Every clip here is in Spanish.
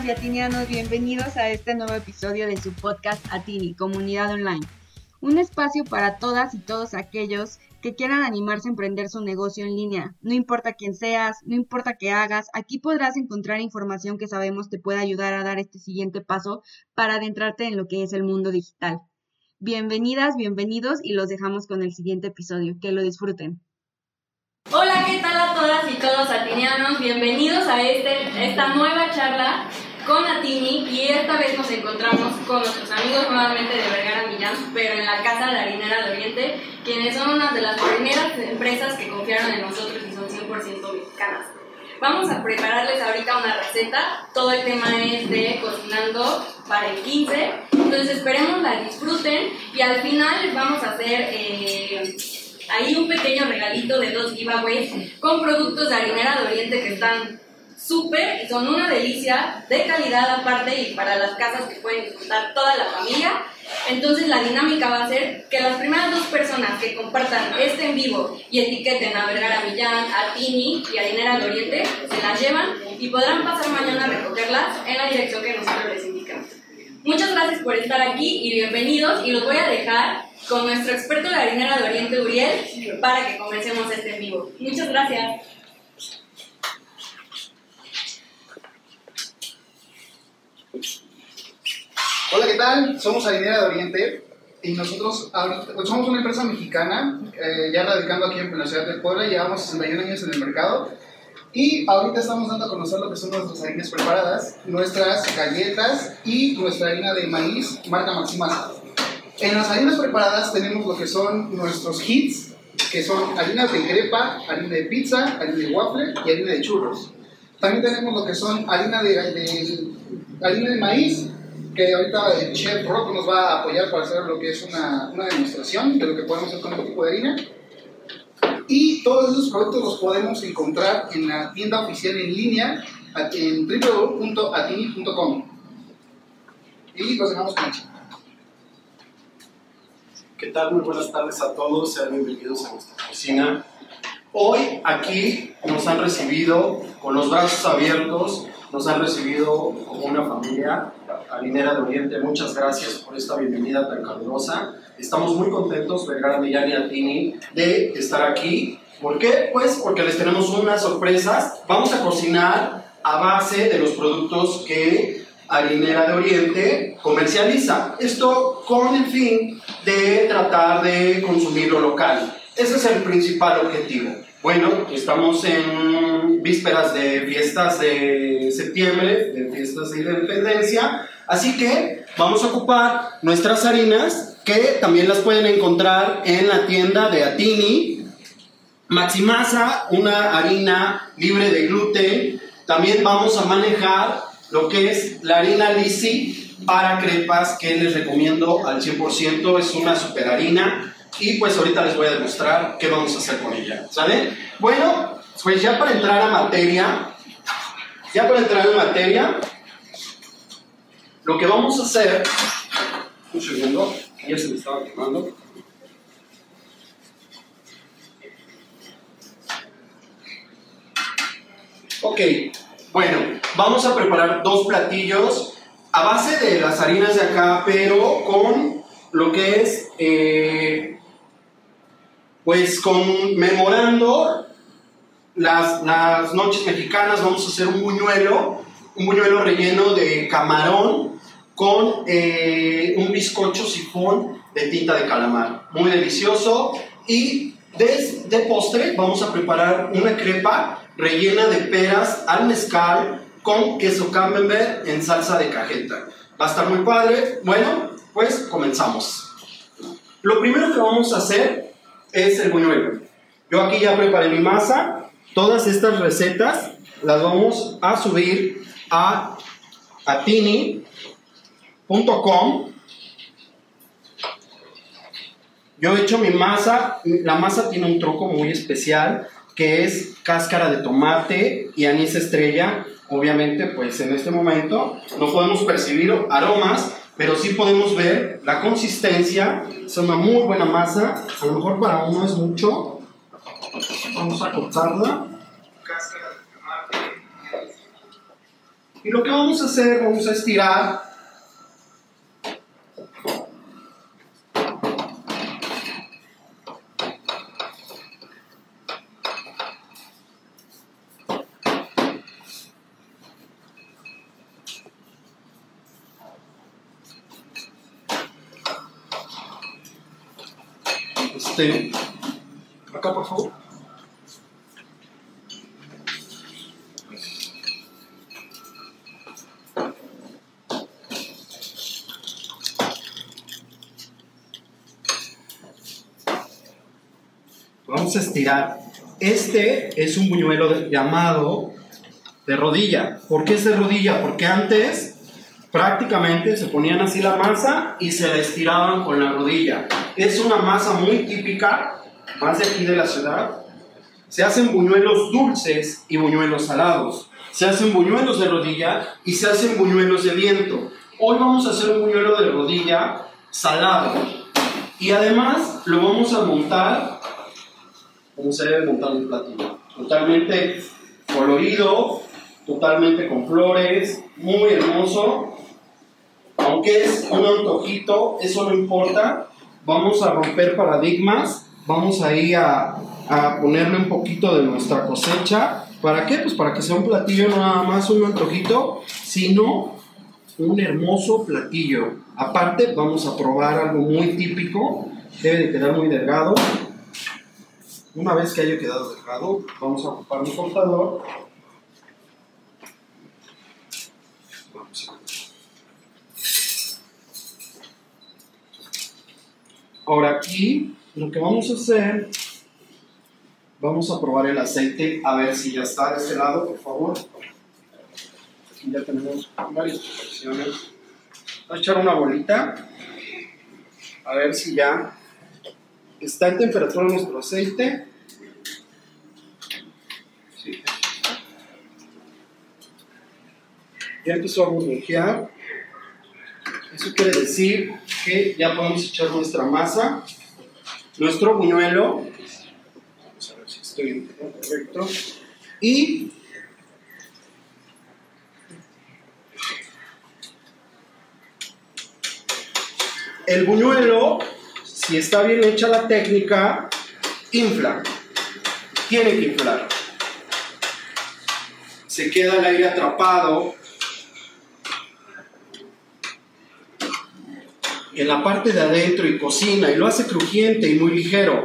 ¿Qué tal, atinianas y atinianos? Bienvenidos a este nuevo episodio de su podcast Atini, Comunidad Online. Un espacio para todas y todos aquellos que quieran animarse a emprender su negocio en línea. No importa quién seas, no importa qué hagas, aquí podrás encontrar información que sabemos te puede ayudar a dar este siguiente paso para adentrarte en lo que es el mundo digital. Bienvenidas, bienvenidos y los dejamos con el siguiente episodio. Que lo disfruten. Hola, ¿qué tal a todas y todos atinianos? Bienvenidos a este, esta nueva charla con Atini y esta vez nos encontramos con nuestros amigos nuevamente de Vergara Millán, pero en la Casa de Harinera de Oriente, quienes son una de las primeras empresas que confiaron en nosotros y son 100% mexicanas. Vamos a prepararles ahorita una receta, todo el tema es de cocinando para el 15, entonces esperemos la disfruten y al final vamos a hacer... Eh, ahí un pequeño regalito de dos giveaways con productos de harinera de Oriente que están súper y son una delicia de calidad aparte y para las casas que pueden disfrutar toda la familia. Entonces la dinámica va a ser que las primeras dos personas que compartan este en vivo y etiqueten a Vergara Millán, a Tini y a Harinera de Oriente se las llevan y podrán pasar mañana a recogerlas en la dirección que nosotros les indicamos. Muchas gracias por estar aquí y bienvenidos y los voy a dejar con nuestro experto de harinera de Oriente, Uriel, para que comencemos este en vivo. Muchas gracias. Hola, ¿qué tal? Somos Harinera de Oriente y nosotros pues, somos una empresa mexicana, eh, ya radicando aquí en la ciudad de Puebla, llevamos 61 años en el mercado y ahorita estamos dando a conocer lo que son nuestras harinas preparadas, nuestras galletas y nuestra harina de maíz marca Maximasa. En las harinas preparadas tenemos lo que son nuestros hits, que son harinas de crepa, harina de pizza, harina de waffle y harina de churros. También tenemos lo que son harina de, harina de maíz, que ahorita el chef Rock nos va a apoyar para hacer lo que es una, una demostración de lo que podemos hacer con este tipo de harina. Y todos esos productos los podemos encontrar en la tienda oficial en línea en www.atini.com. Y los dejamos con el ¿Qué tal? Muy buenas tardes a todos, sean bienvenidos a nuestra cocina. Hoy aquí nos han recibido con los brazos abiertos, nos han recibido como una familia harinera de Oriente. Muchas gracias por esta bienvenida tan calurosa. Estamos muy contentos, Vergara Millán y Altini, de estar aquí. ¿Por qué? Pues porque les tenemos unas sorpresas. Vamos a cocinar a base de los productos que Harinera de Oriente comercializa. Esto con el fin de tratar de consumir lo local. Ese es el principal objetivo. Bueno, estamos en vísperas de fiestas de septiembre, de fiestas de independencia, así que vamos a ocupar nuestras harinas que también las pueden encontrar en la tienda de Atini. Maximasa, una harina libre de gluten. También vamos a manejar lo que es la harina Lisi para crepas que les recomiendo al 100%, es una super harina y pues ahorita les voy a demostrar qué vamos a hacer con ella, ¿sale? Bueno, pues ya para entrar a materia, ya para entrar en materia, lo que vamos a hacer, un segundo, ya se me estaba quemando. Ok, bueno, vamos a preparar dos platillos a base de las harinas de acá, pero con lo que es, eh, pues conmemorando las, las noches mexicanas, vamos a hacer un buñuelo, un buñuelo relleno de camarón con eh, un bizcocho sifón de tinta de calamar. Muy delicioso. Y de, de postre vamos a preparar una crepa rellena de peras al mezcal con queso camembert en salsa de cajeta. Va a estar muy padre. Bueno, pues comenzamos. Lo primero que vamos a hacer es el buñuelo. Yo aquí ya preparé mi masa. Todas estas recetas las vamos a subir a atini.com. Yo he hecho mi masa. La masa tiene un truco muy especial que es cáscara de tomate y anís estrella. Obviamente, pues en este momento no podemos percibir aromas, pero sí podemos ver la consistencia. Es una muy buena masa. A lo mejor para uno es mucho. Vamos a cortarla. Y lo que vamos a hacer, vamos a estirar Este, acá por favor. A estirar. Este es un buñuelo llamado de rodilla. ¿Por qué es de rodilla? Porque antes prácticamente se ponían así la masa y se la estiraban con la rodilla. Es una masa muy típica, más de aquí de la ciudad. Se hacen buñuelos dulces y buñuelos salados. Se hacen buñuelos de rodilla y se hacen buñuelos de viento. Hoy vamos a hacer un buñuelo de rodilla salado. Y además lo vamos a montar como se debe montar un platillo. Totalmente colorido, totalmente con flores, muy hermoso. Aunque es un antojito, eso no importa. Vamos a romper paradigmas, vamos ahí a, a ponerle un poquito de nuestra cosecha. ¿Para qué? Pues para que sea un platillo no nada más un antojito, sino un hermoso platillo. Aparte, vamos a probar algo muy típico, debe de quedar muy delgado. Una vez que haya quedado delgado, vamos a ocupar un cortador. Vamos Ahora aquí lo que vamos a hacer, vamos a probar el aceite a ver si ya está de este lado, por favor. Aquí ya tenemos varias proporciones. Voy a echar una bolita, a ver si ya está en temperatura nuestro aceite. Ya empezó a burbujear. Eso quiere decir que ya podemos echar nuestra masa, nuestro buñuelo. Vamos a ver si estoy en correcto. Y el buñuelo, si está bien hecha la técnica, infla. Tiene que inflar. Se queda el aire atrapado en la parte de adentro y cocina y lo hace crujiente y muy ligero.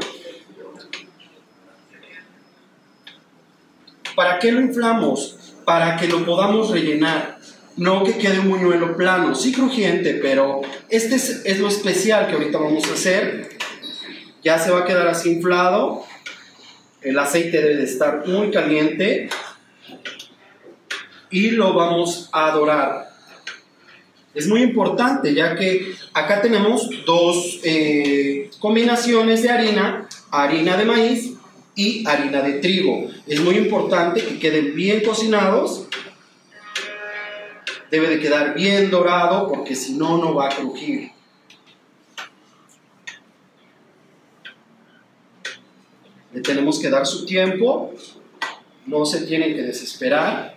¿Para qué lo inflamos? Para que lo podamos rellenar. No que quede un buñuelo plano, sí crujiente, pero este es, lo especial que ahorita vamos a hacer. Ya se va a quedar así inflado. El aceite debe de estar muy caliente. Y lo vamos a dorar. Es muy importante ya que acá tenemos dos eh, combinaciones de harina, harina de maíz y harina de trigo. Es muy importante que queden bien cocinados. Debe de quedar bien dorado porque si no, no va a crujir. Le tenemos que dar su tiempo, no se tienen que desesperar.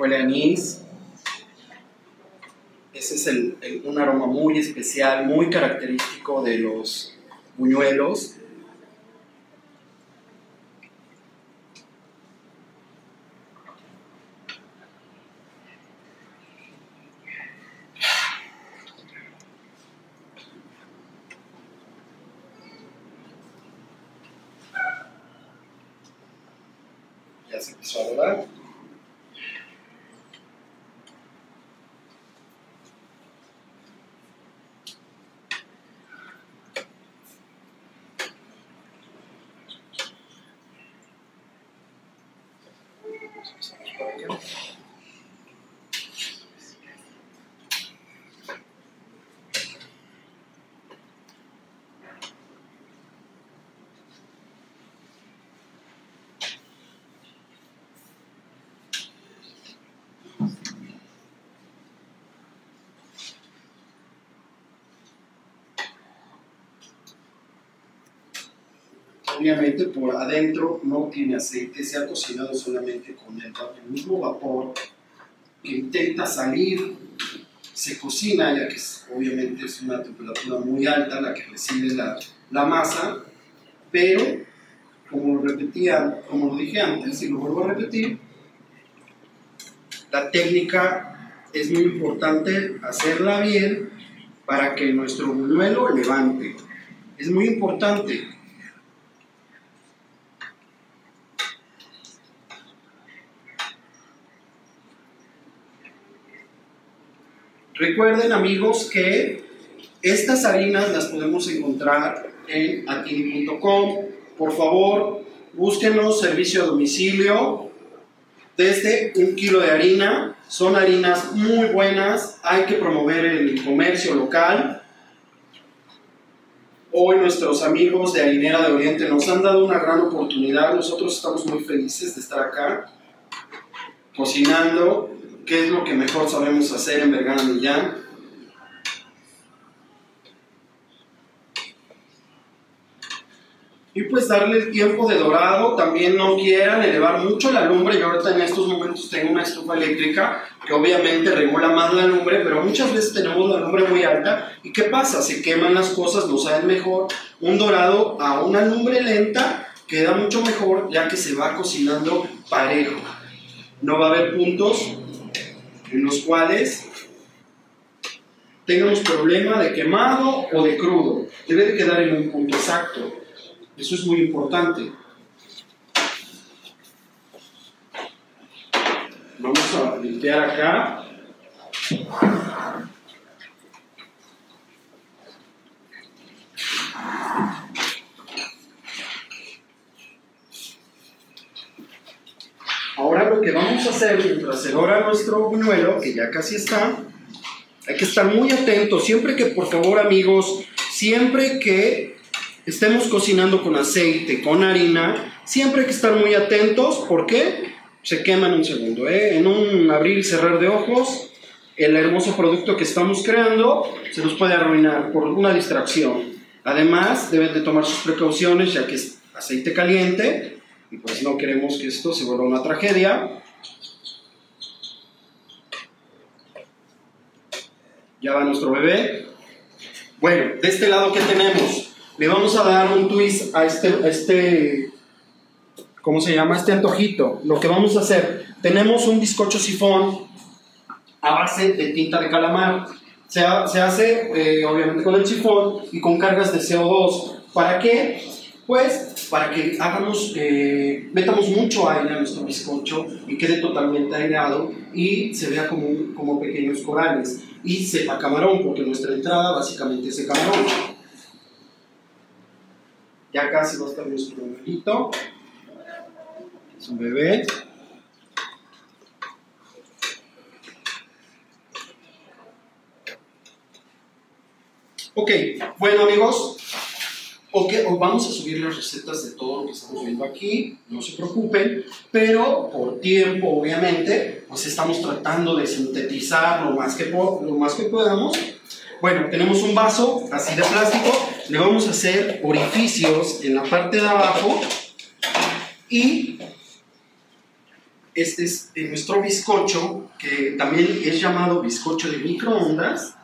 huele a anís. Ese es el- un aroma muy especial, muy característico de los buñuelos. Ya se empezó a dorar. Obviamente por adentro no tiene aceite, se ha cocinado solamente con el, mismo vapor que intenta salir, se cocina, ya que obviamente es una temperatura muy alta la que recibe la, la masa, pero como lo repetía, como lo dije antes y lo vuelvo a repetir, la técnica es muy importante hacerla bien para que nuestro buñuelo levante. Es muy importante. Recuerden amigos que estas harinas las podemos encontrar en atini.com. Por favor, búsquenos servicio a domicilio desde un kilo de harina. Son harinas muy buenas, hay que promover el comercio local. Hoy nuestros amigos de Harinera de Oriente nos han dado una gran oportunidad. Nosotros estamos muy felices de estar acá cocinando, que es lo que mejor sabemos hacer en Vergara Millán. Y pues darle el tiempo de dorado, también no quieran elevar mucho la lumbre. Yo ahorita en estos momentos tengo una estufa eléctrica que obviamente regula más la lumbre, pero muchas veces tenemos la lumbre muy alta. ¿Y qué pasa? Se queman las cosas, no saben mejor. Un dorado a una lumbre lenta queda mucho mejor ya que se va cocinando parejo. No va a haber puntos en los cuales tengamos problema de quemado o de crudo. Debe de quedar en un punto exacto. Eso es muy importante. Vamos a limpiar acá. Ahora lo que vamos a hacer mientras se dora nuestro buñuelo, que ya casi está, hay que estar muy atentos. Siempre que, por favor, amigos, siempre que estemos cocinando con aceite, con harina, siempre hay que estar muy atentos. ¿Por qué? Se quema en un segundo. ¿eh? En un abrir y cerrar de ojos, el hermoso producto que estamos creando se nos puede arruinar por una distracción. Además, deben de tomar sus precauciones ya que es aceite caliente y pues no queremos que esto se vuelva una tragedia. Ya va nuestro bebé. Bueno, de este lado, ¿qué tenemos? Le vamos a dar un twist a este, a este, ¿cómo se llama? Este antojito. Lo que vamos a hacer, tenemos un bizcocho sifón a base de tinta de calamar. Se, se hace, eh, obviamente, con el sifón y con cargas de CO2. ¿Para qué? Pues para que hagamos, eh, metamos mucho aire a nuestro bizcocho y quede totalmente aireado y se vea como, como pequeños corales. Y sepa camarón, porque nuestra entrada básicamente es de camarón. Ya casi va a estar nuestro bebito. Es un bebé. Ok, bueno amigos, ok, os vamos a subir las recetas de todo lo que estamos viendo aquí, no se preocupen, pero por tiempo obviamente, pues estamos tratando de sintetizar lo más que, lo más que podamos. Bueno, tenemos un vaso así de plástico, le vamos a hacer orificios en la parte de abajo y este es nuestro bizcocho, que también es llamado bizcocho de microondas.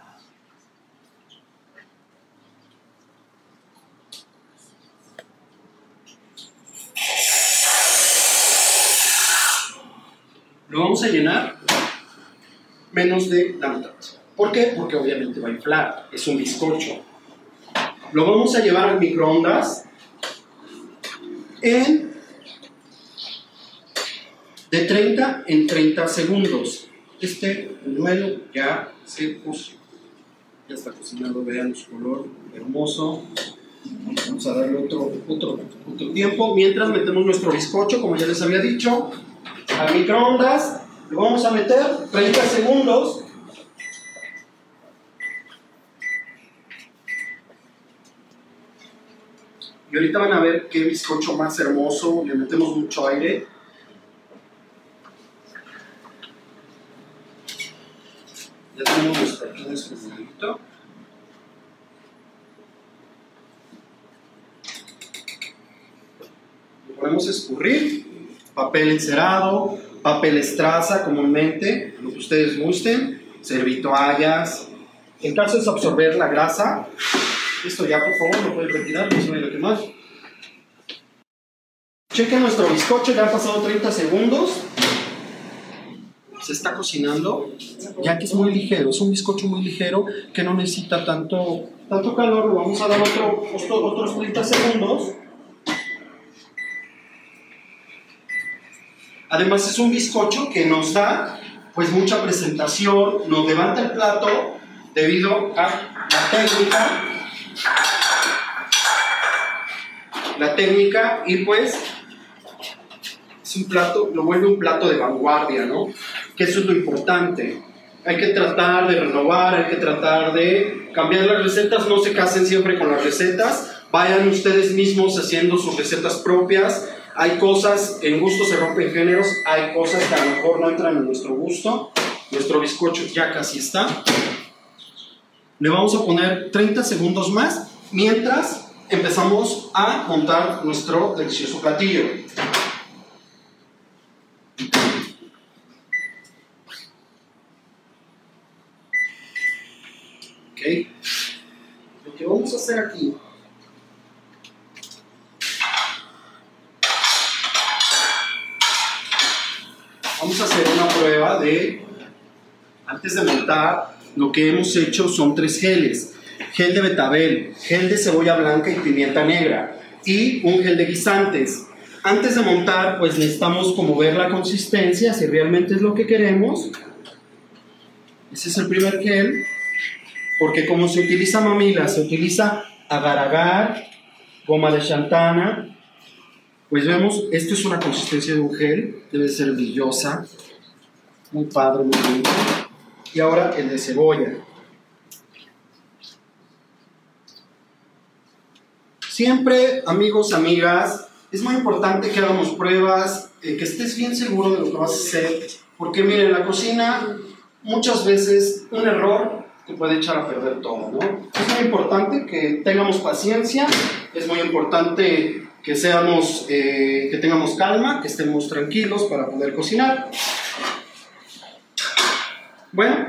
Lo a llenar menos de la mitad. ¿Por qué? Porque obviamente va a inflar, es un bizcocho. Lo vamos a llevar al microondas en de 30 en 30 segundos. Este buñuelo ya se coció. Ya está cocinado, vean su color hermoso. Vamos a darle otro, otro, otro tiempo. Mientras metemos nuestro bizcocho, como ya les había dicho, al microondas. Lo vamos a meter 30 segundos. Y ahorita van a ver qué bizcocho más hermoso. Le metemos mucho aire. Ya tenemos nuestro, aquí nuestro buñuelito. podemos escurrir, papel encerado, papel estraza comúnmente, lo que ustedes gusten, servitoallas. En caso de absorber la grasa, esto ya por favor lo pueden retirar, no se vaya a quemar. Chequen nuestro bizcocho, ya han pasado 30 segundos. Se está cocinando, ya que es muy ligero, es un bizcocho muy ligero que no necesita tanto, tanto calor. Le vamos a dar otro- otros 30 segundos. Además es un bizcocho que nos da pues mucha presentación, nos levanta el plato debido a la técnica, la técnica y pues es un plato, lo vuelve un plato de vanguardia, ¿no? Que eso es lo importante. Hay que tratar de renovar, hay que tratar de cambiar las recetas, no se casen siempre con las recetas, vayan ustedes mismos haciendo sus recetas propias. Hay cosas, en gusto se rompen géneros, hay cosas que a lo mejor no entran en nuestro gusto. Nuestro bizcocho ya casi está. Le vamos a poner 30 segundos más mientras empezamos a montar nuestro delicioso platillo. Ok. Lo que vamos a hacer aquí. Vamos a hacer una prueba de, antes de montar, lo que hemos hecho son tres geles. Gel de betabel, gel de cebolla blanca y pimienta negra y un gel de guisantes. Antes de montar, pues necesitamos como ver la consistencia, si realmente es lo que queremos. Ese es el primer gel, porque como se utiliza mamila, se utiliza agar-agar, goma de chantana, pues vemos, esto es una consistencia de un gel, debe ser brillosa, muy padre, muy bonito. Y ahora el de cebolla. Siempre, amigos, amigas, es muy importante que hagamos pruebas, eh, que estés bien seguro de lo que vas a hacer, porque miren, en la cocina muchas veces un error te puede echar a perder todo. Es muy importante que tengamos paciencia, es muy importante que seamos, eh, que tengamos calma, que estemos tranquilos para poder cocinar. Bueno,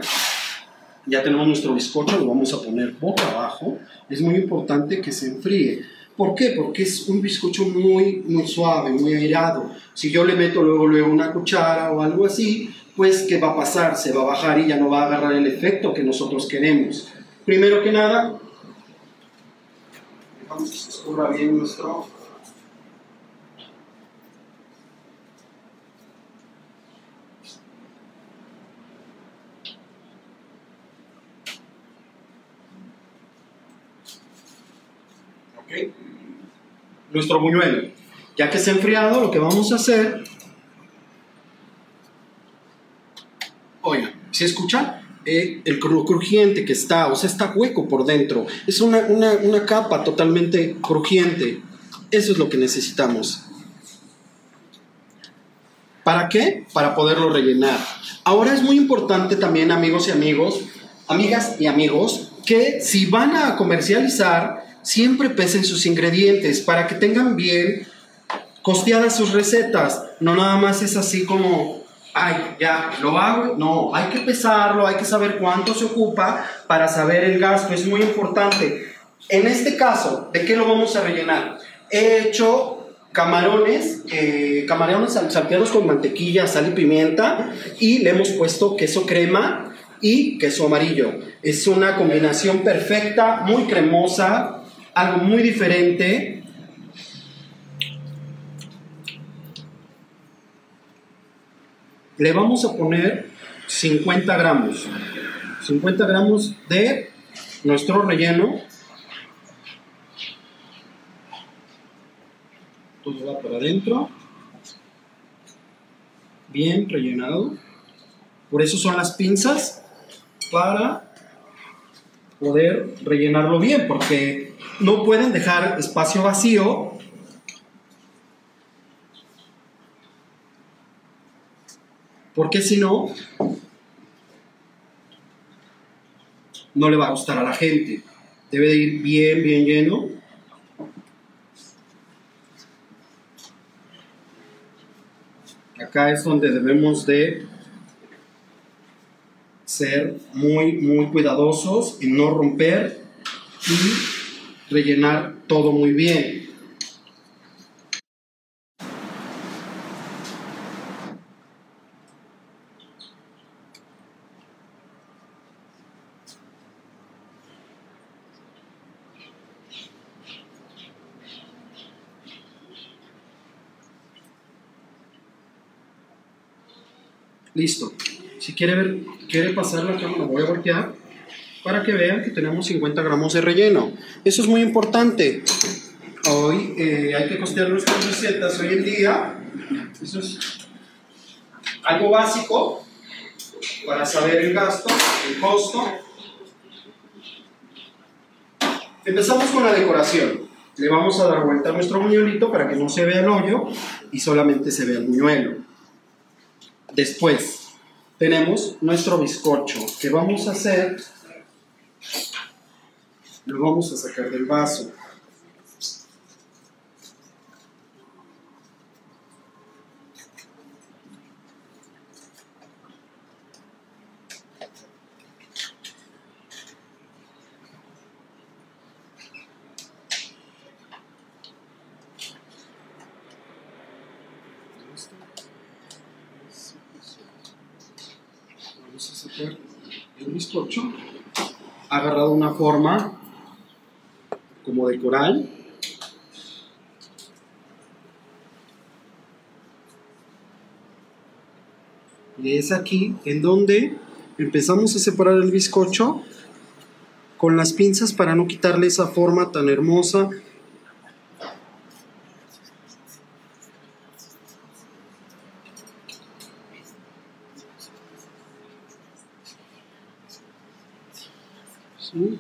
ya tenemos nuestro bizcocho, lo vamos a poner boca abajo. Es muy importante que se enfríe. ¿Por qué? Porque es un bizcocho muy, muy suave, muy airado. Si yo le meto luego, luego una cuchara o algo así, pues ¿qué va a pasar? Se va a bajar y ya no va a agarrar el efecto que nosotros queremos. Primero que nada, vamos que se escurra bien nuestro ¿ok? Nuestro buñuelo. Ya que se ha enfriado, lo que vamos a hacer. Oigan, ¿se escucha? Eh, el cru- crujiente que está, o sea, está hueco por dentro. Es una, una, una capa totalmente crujiente. Eso es lo que necesitamos. ¿Para qué? Para poderlo rellenar. Ahora es muy importante también, amigos y amigos, amigas y amigos, que si van a comercializar, siempre pesen sus ingredientes para que tengan bien costeadas sus recetas. No nada más es así como, ay, ya, lo hago. No, hay que pesarlo, hay que saber cuánto se ocupa para saber el gasto. Es muy importante. En este caso, ¿de qué lo vamos a rellenar? He hecho camarones, eh, camarones sal- salteados con mantequilla, sal y pimienta y le hemos puesto queso crema y queso amarillo. Es una combinación perfecta, muy cremosa, algo muy diferente. Le vamos a poner 50 gramos, 50 gramos de nuestro relleno. Todo va para adentro. Bien rellenado. Por eso son las pinzas para poder rellenarlo bien, porque no pueden dejar espacio vacío. Porque si no, no le va a gustar a la gente. Debe de ir bien, bien lleno. Acá es donde debemos de ser muy, muy cuidadosos en no romper y rellenar todo muy bien. Listo. Si quiere ver, quiere pasar la cámara, voy a voltear para que vean que tenemos 50 gramos de relleno. Eso es muy importante. Hoy eh, hay que costear nuestras recetas hoy en día. Eso es algo básico para saber el gasto, el costo. Empezamos con la decoración. Le vamos a dar vuelta a nuestro buñuelito para que no se vea el hoyo y solamente se vea el buñuelo. Después tenemos nuestro bizcocho que vamos a hacer, lo vamos a sacar del vaso. Vamos a sacar el bizcocho. Agarrado una forma de coral. Y es aquí en donde empezamos a separar el bizcocho con las pinzas para no quitarle esa forma tan hermosa ¿sí?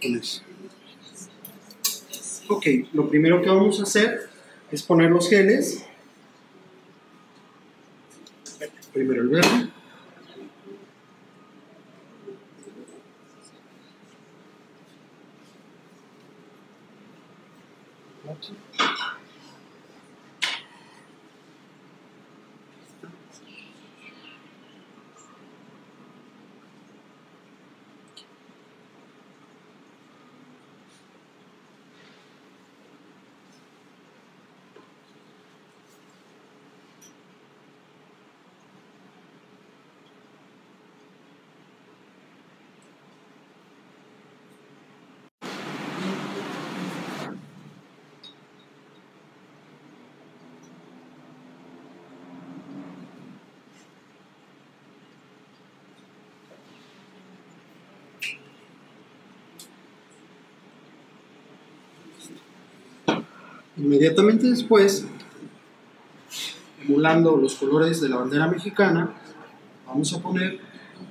Con eso. Ok, lo primero que a hacer es poner los geles. Primero el verde. Inmediatamente después, emulando los colores de la bandera mexicana, vamos a poner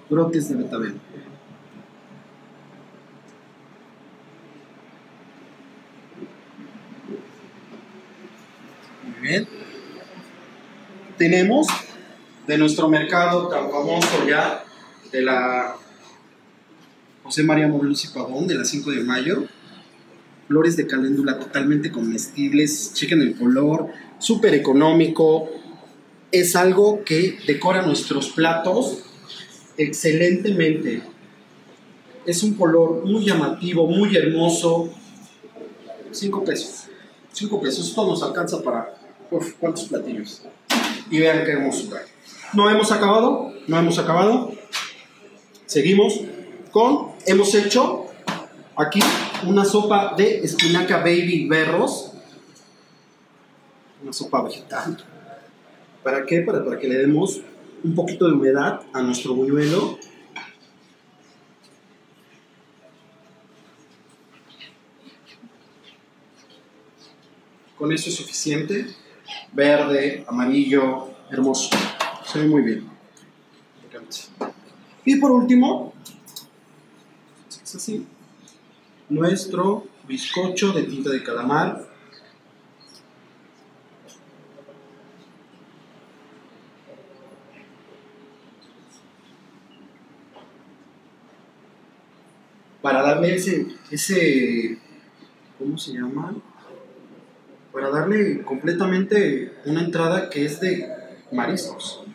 brotes de betabel. Muy bien. Tenemos de nuestro mercado tan famoso ya, de la José María Morelos y Pavón, de la 5 de mayo, flores de caléndula totalmente comestibles, chequen el color, súper económico, es algo que decora nuestros platos excelentemente. Es un color muy llamativo, muy hermoso. 5 pesos. 5 pesos. Esto nos alcanza para uf, cuántos platillos. Y vean qué hermosura. No hemos acabado, no hemos acabado. Seguimos con, hemos hecho aquí una sopa de espinaca baby berros. Una sopa vegetal. ¿Para qué? Para, para que le demos un poquito de humedad a nuestro buñuelo. Con eso es suficiente. Verde, amarillo, hermoso. Se ve muy bien. Y por último, es así, nuestro bizcocho de tinta de calamar. Para darle ese, ese, ¿cómo se llama? Para darle completamente una entrada que es de mariscos.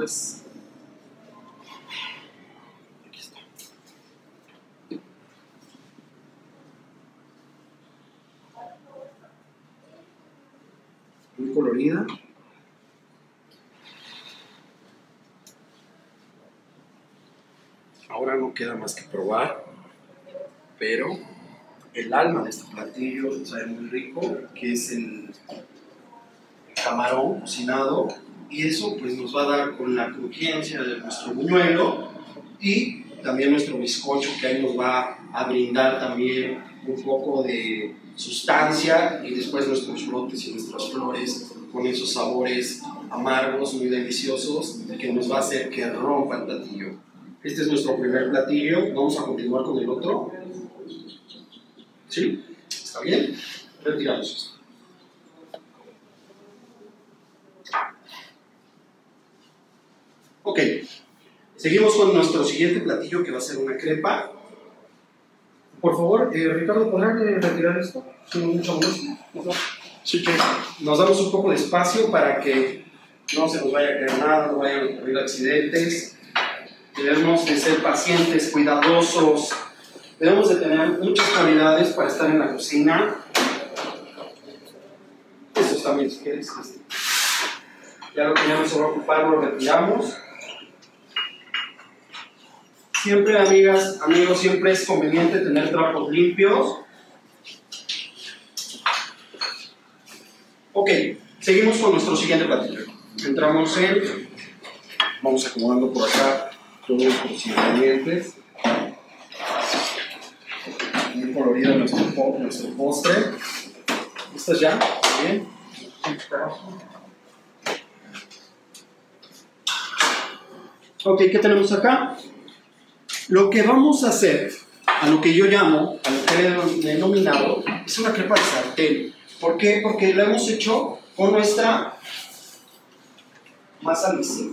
Pues. Muy colorida. Ahora no queda más que probar, pero el alma de este platillo sabe muy rico, que es el camarón cocinado y eso pues nos va a dar con la crujencia de nuestro buñuelo y también nuestro bizcocho que ahí nos va a brindar también un poco de sustancia y después nuestros brotes y nuestras flores con esos sabores amargos muy deliciosos que nos va a hacer que rompa el platillo. Este es nuestro primer platillo, vamos a continuar con el otro. ¿Sí? ¿Está bien? Retiramos Ok, seguimos con nuestro siguiente platillo que va a ser una crepa. Por favor, eh, Ricardo, ¿podrán eh, retirar esto? Sin mucha molestia. Sí, que nos damos un poco de espacio para que no se nos vaya a caer nada, no vayan a ocurrir accidentes. Debemos de ser pacientes, cuidadosos. Debemos de tener muchas cualidades para estar en la cocina. Eso también, si quieres. este. Ya lo que ya no se va a ocupar, lo retiramos. Siempre, amigas, amigos, siempre es conveniente tener trapos limpios. Ok, seguimos con nuestro siguiente platillo. Entramos en. Vamos acomodando por acá todos nuestros ingredientes. Muy colorido nuestro, nuestro postre. ¿Listos ya? Bien. Ok, ¿qué tenemos acá? Lo que vamos a hacer, a lo que yo llamo, a lo que he denominado, es una crepa de sartén. ¿Por qué? Porque la hemos hecho con nuestra masa lisa.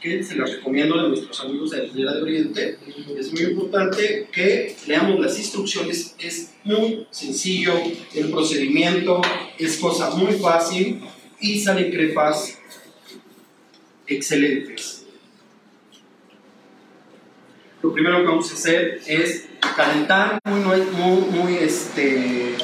Que se la recomiendo a nuestros amigos de la de Oriente. Es muy importante que leamos las instrucciones. Es muy sencillo el procedimiento, es cosa muy fácil y salen crepas excelentes. Lo primero que vamos a hacer es calentar muy, muy, muy, este,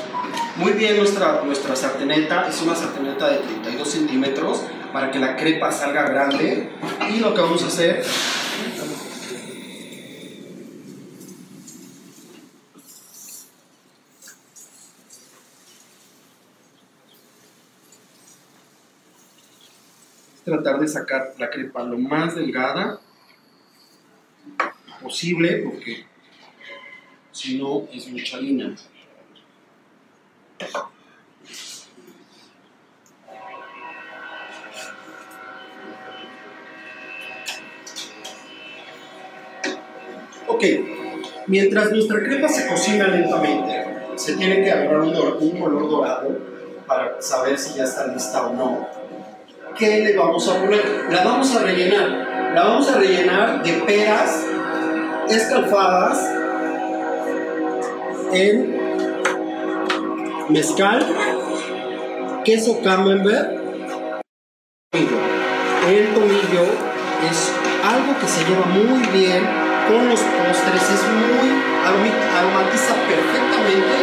muy bien nuestra, nuestra sarteneta. Es una sarteneta de 32 centímetros para que la crepa salga grande. Y lo que vamos a hacer tratar de sacar la crepa lo más delgada posible porque si no es mucha harina. Ok, mientras nuestra crepa se cocina lentamente, se tiene que agarrar un, un color dorado para saber si ya está lista o no. ¿Qué le vamos a poner? La vamos a rellenar. La vamos a rellenar de peras escalfadas en mezcal, queso camembert. El tomillo es algo que se lleva muy bien con los postres, es muy aromatiza perfectamente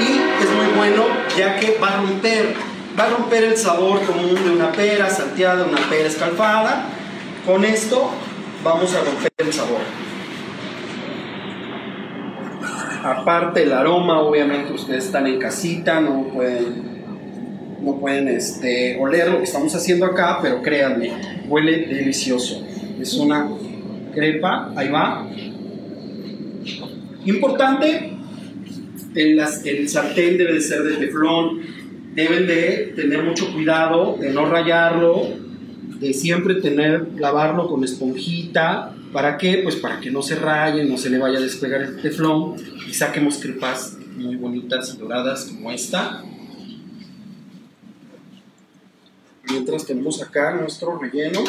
y es muy bueno ya que va a romper, va a romper el sabor común de una pera salteada, una pera escalfada. Con esto vamos a romper el sabor. Aparte el aroma, obviamente ustedes están en casita, no pueden, no pueden este, oler lo que estamos haciendo acá, pero créanme, huele delicioso. Es una crepa, ahí va. Importante, el, el sartén debe de ser de teflón, deben de tener mucho cuidado de no rayarlo de siempre tener, lavarlo con esponjita. ¿Para qué? Pues para que no se raye, no se le vaya a despegar el teflón y saquemos crepas muy bonitas y doradas como esta. Mientras tenemos acá nuestro relleno.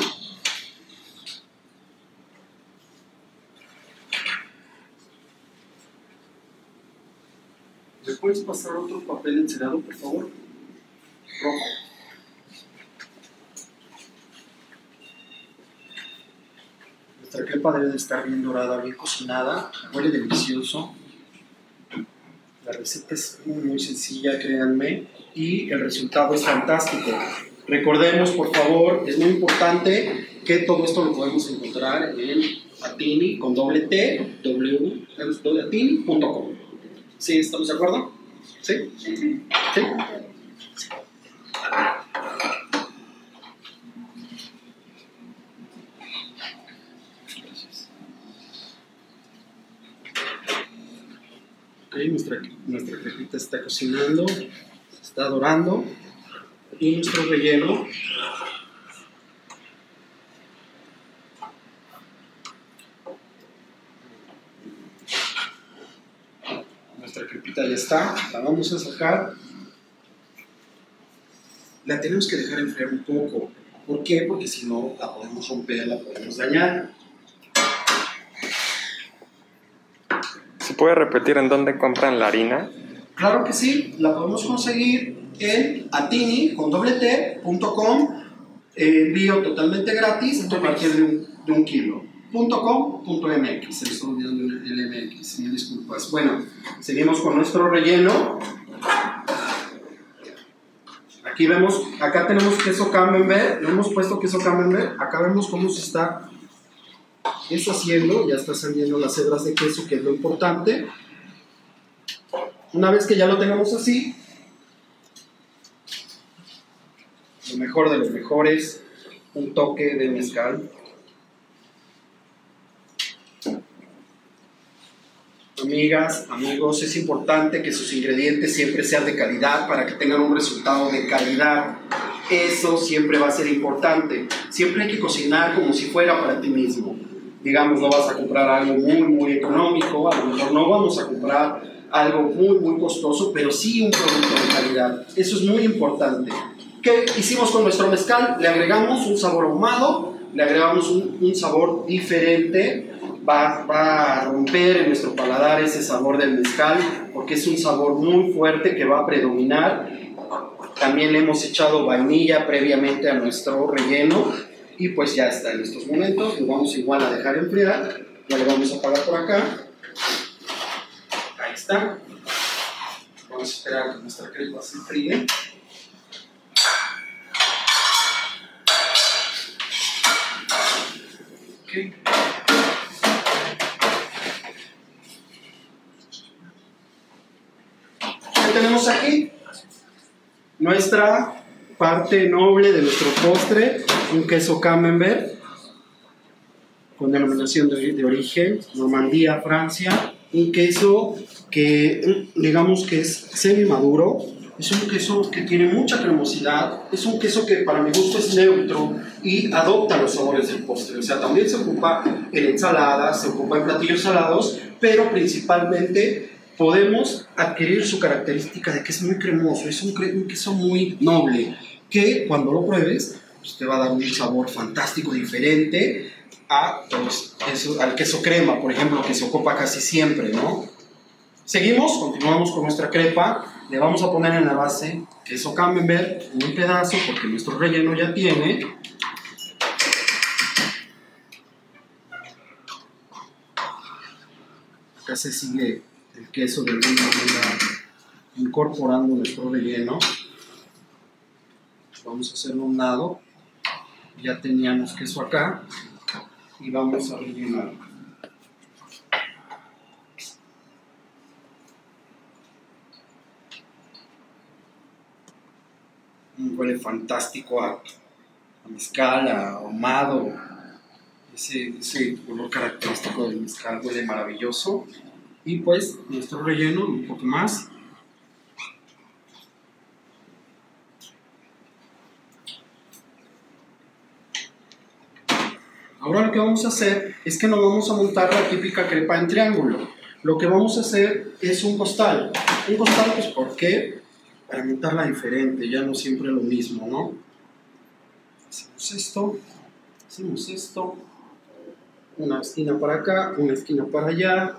¿Me puedes pasar otro papel encerado, por favor? Rojo. Nuestra crepa debe de estar bien dorada, bien cocinada, huele delicioso. La receta es muy, sencilla, créanme, y el resultado es fantástico. Recordemos, por favor, es muy importante que todo esto lo podemos encontrar en atini con doble T, w. ¿Sí? ¿Estamos de acuerdo? ¿Sí? ¿Sí? Ok, nuestra, crepita está cocinando, está dorando y nuestro relleno. Nuestra crepita ya está, la vamos a sacar. La tenemos que dejar enfriar un poco. ¿por qué? porque si no la podemos romper, la podemos dañar ¿Se puede repetir en dónde compran la harina? Claro que sí, la podemos conseguir en atini con doble t.com, envío totalmente gratis a partir de un, de un kilo. .com.mx, se me está olvidando el MX, mil disculpas. Bueno, seguimos con nuestro relleno. Aquí vemos, acá tenemos queso camembert, le hemos puesto queso camembert, acá vemos cómo se está deshaciendo, ya está saliendo las hebras de queso, que es lo importante. Una vez que ya lo tenemos así, lo mejor de los mejores, un toque de mezcal. Amigas, amigos, es importante que sus ingredientes siempre sean de calidad para que tengan un resultado de calidad. Eso siempre va a ser importante. Siempre hay que cocinar como si fuera para ti mismo. Digamos, no vas a comprar algo muy, muy económico, a lo mejor no vamos a comprar algo muy, muy costoso, pero sí un producto de calidad. Eso es muy importante. ¿Qué hicimos con nuestro mezcal? Le agregamos un sabor ahumado, le agregamos un, sabor diferente, va, va, a romper en nuestro paladar ese sabor del mezcal, porque es un sabor muy fuerte que va a predominar. También le hemos echado vainilla previamente a nuestro relleno y pues ya está en estos momentos. Lo vamos igual a dejar enfriar, ya lo vamos a apagar por acá. Ahí está. Vamos a esperar a que nuestra crepa se enfríe. ¿Qué tenemos aquí? Nuestra parte noble de nuestro postre, un queso camembert con denominación de, origen, Normandía, Francia, un queso que digamos que es semi maduro, es un queso que tiene mucha cremosidad, es un queso que para mi gusto es neutro y adopta los sabores del postre. O sea, también se ocupa en ensaladas, se ocupa en platillos salados, pero principalmente podemos adquirir su característica de que es muy cremoso, es un, un queso muy noble, que cuando lo pruebes pues te va a dar un sabor fantástico, diferente a, pues, eso, al queso crema, por ejemplo, que se ocupa casi siempre, ¿no? Seguimos, continuamos con nuestra crepa. Le vamos a poner en la base queso camembert, un pedazo, porque nuestro relleno ya tiene. Acá se sigue el queso de alguna manera incorporando nuestro relleno. Vamos a hacerlo un lado. Ya teníamos queso acá y vamos a rellenar. huele fantástico a, a mezcal, a ahumado. Ese, ese olor característico del mezcal huele maravilloso. Y pues nuestro relleno, un poco más. Ahora lo que vamos a hacer es que no vamos a montar la típica crepa en triángulo. Lo que vamos a hacer es un costal. Un costal, pues, ¿por qué? Para montarla diferente, ya no siempre lo mismo, ¿no? Hacemos esto, hacemos esto, una esquina para acá, una esquina para allá.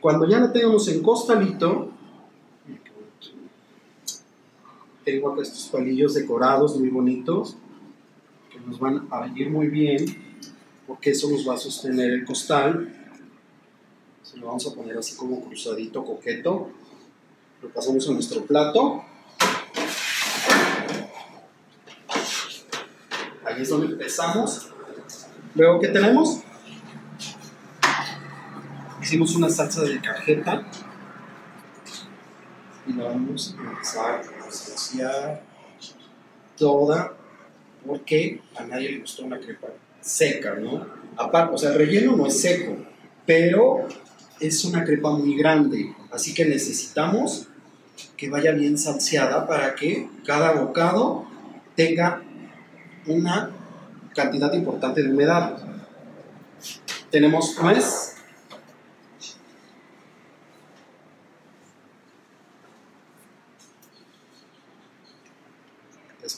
Cuando ya la tengamos en costalito, tengo acá estos palillos decorados muy bonitos que nos van a venir muy bien porque eso nos va a sostener el costal. Se lo vamos a poner así como cruzadito, coqueto. Lo pasamos a nuestro plato. Ahí es donde empezamos. Luego, ¿qué tenemos? Hicimos una salsa de cajeta y la vamos a empezar a saciar toda porque a nadie le gustó una crepa seca, ¿no? Aparte, o sea, el relleno no es seco, pero es una crepa muy grande, así que necesitamos que vaya bien saciada para que cada bocado tenga una cantidad importante de humedad. Tenemos nuez,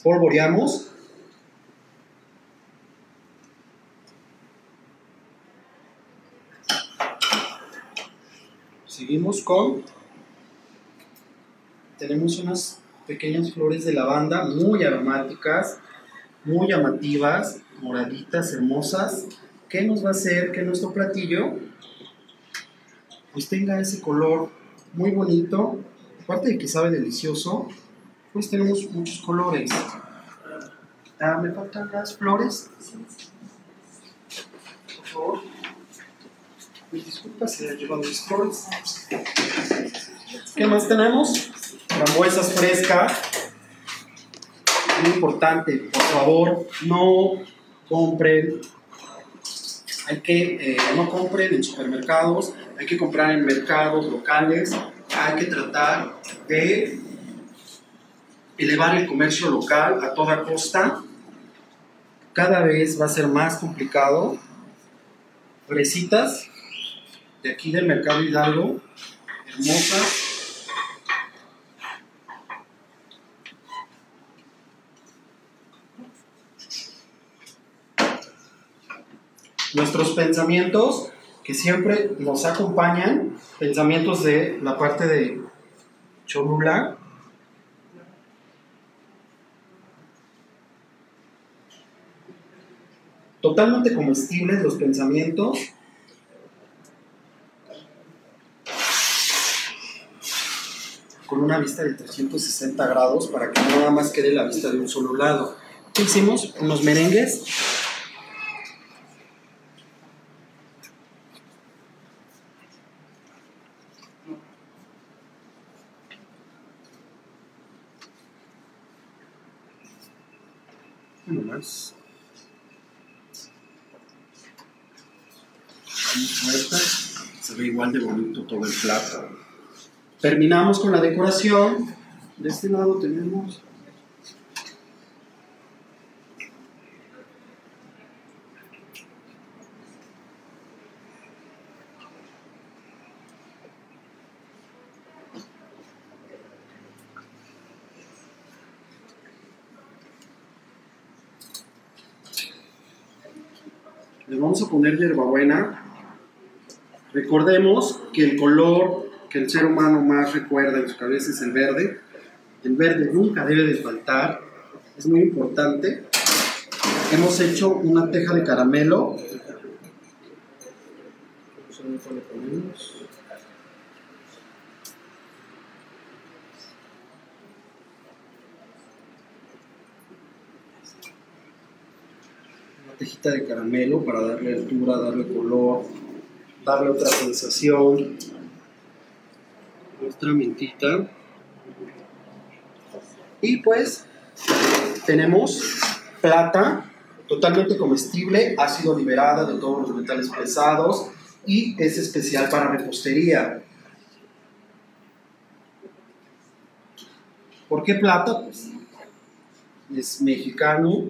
espolvoreamos. Seguimos con, tenemos unas pequeñas flores de lavanda muy aromáticas, muy llamativas, moraditas, hermosas, que nos va a hacer que nuestro platillo pues tenga ese color muy bonito, aparte de que sabe delicioso, pues tenemos muchos colores. Ah, me faltan las flores. Por favor. Mis disculpas, se llevan mis flores. ¿Qué más tenemos? Frambuesas frescas. Muy importante, por favor, no compren. Hay que, eh, no compren en supermercados, hay que comprar en mercados locales. Hay que tratar de elevar el comercio local a toda costa. Cada vez va a ser más complicado. Fresitas de aquí del Mercado Hidalgo, hermosas. Nuestros pensamientos que siempre nos acompañan, pensamientos de la parte de Cholula, totalmente comestibles los pensamientos. Con una vista de 360 grados para que nada más quede la vista de un solo lado. ¿Qué hicimos? Unos merengues. Más. Vuelta. Se ve igual de bonito todo el plato. Terminamos con la decoración. De este lado tenemos Le vamos a poner hierbabuena. Recordemos que el color que el ser humano más recuerda en su cabeza es el verde. El verde nunca debe de faltar, es muy importante. Hemos hecho una teja de caramelo. Una tejita de caramelo para darle altura, darle color, darle otra sensación. Nuestra mentita. Y pues tenemos plata totalmente comestible, ha sido liberada de todos los metales pesados y es especial para repostería. ¿Por qué plata? Pues es mexicano.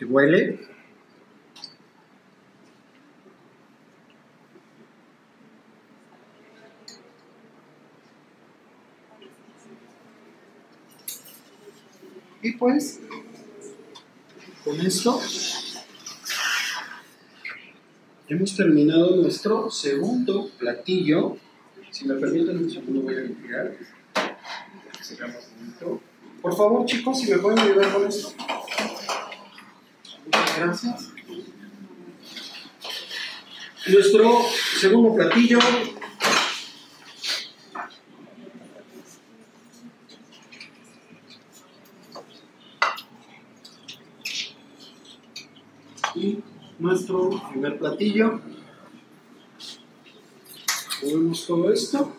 Que huele. Y pues, con esto hemos terminado nuestro segundo platillo. Si me permiten un segundo voy a limpiar. Por favor, chicos, si me pueden ayudar con esto. Nuestro segundo platillo y nuestro primer platillo. Movemos todo esto.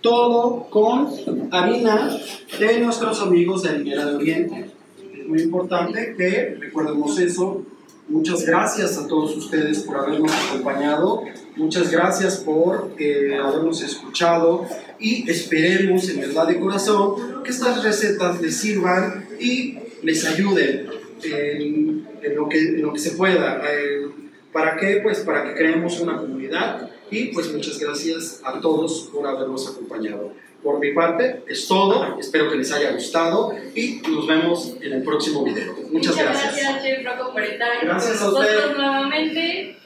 Todo con harina de nuestros amigos de Harinera de Oriente. Es muy importante que recordemos eso. Muchas gracias a todos ustedes por habernos acompañado. Muchas gracias por eh, habernos escuchado y esperemos en verdad de corazón que estas recetas les sirvan y les ayuden en, en lo, que, en lo que se pueda. Eh, ¿Para qué? Pues para que creemos una comunidad y pues muchas gracias a todos por habernos acompañado. Por mi parte es todo, espero que les haya gustado y nos vemos en el próximo video. Muchas gracias. gracias, Chef Rocco, por estar Gracias usted. nosotros nuevamente.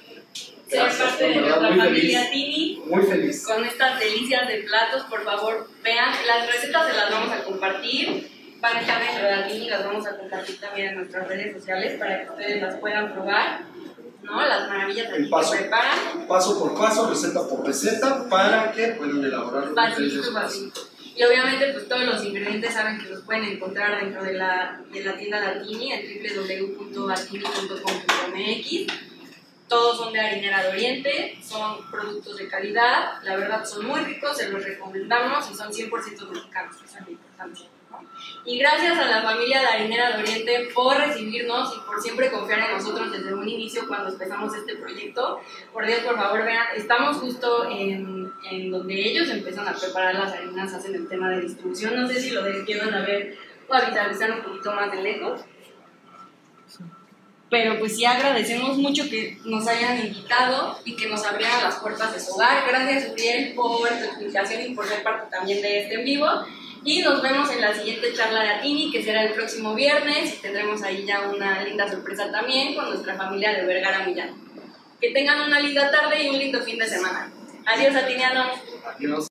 Ser Gracias, parte de nuestra familia feliz. Tini. Muy feliz. Con estas delicias de platos, por favor, vean. Las recetas se las vamos a compartir. Van a estar dentro de la Tini y las vamos a compartir también en nuestras redes sociales para que ustedes las puedan probar. ¿No? Las maravillas aquí paso. que preparan. Paso por paso, receta por receta, para que puedan elaborar Facilito, facilito. Y obviamente pues todos los ingredientes saben que los pueden encontrar dentro de la, de la tienda Latini en www.atini.com.mx. Todos son de harinera de Oriente, son productos de calidad, la verdad son muy ricos, se los recomendamos y son 100% mexicanos, que es lo importante. Y gracias a la familia de Harinera de Oriente por recibirnos y por siempre confiar en nosotros desde un inicio cuando empezamos este proyecto. Por Dios, por favor, vean, estamos justo en, en donde ellos empiezan a preparar las harinas, hacen el tema de distribución. No sé si lo quieran a ver o a visualizar un poquito más de lejos. Pero pues sí agradecemos mucho que nos hayan invitado y que nos abrieran las puertas de su hogar. Gracias, Uriel, por tu explicación y por ser parte también de este en vivo. Y nos vemos en la siguiente charla de Atini, que será el próximo viernes. Tendremos ahí ya una linda sorpresa también con nuestra familia de Vergara Millán. Que tengan una linda tarde y un lindo fin de semana. Adiós, Atinianos. Adiós.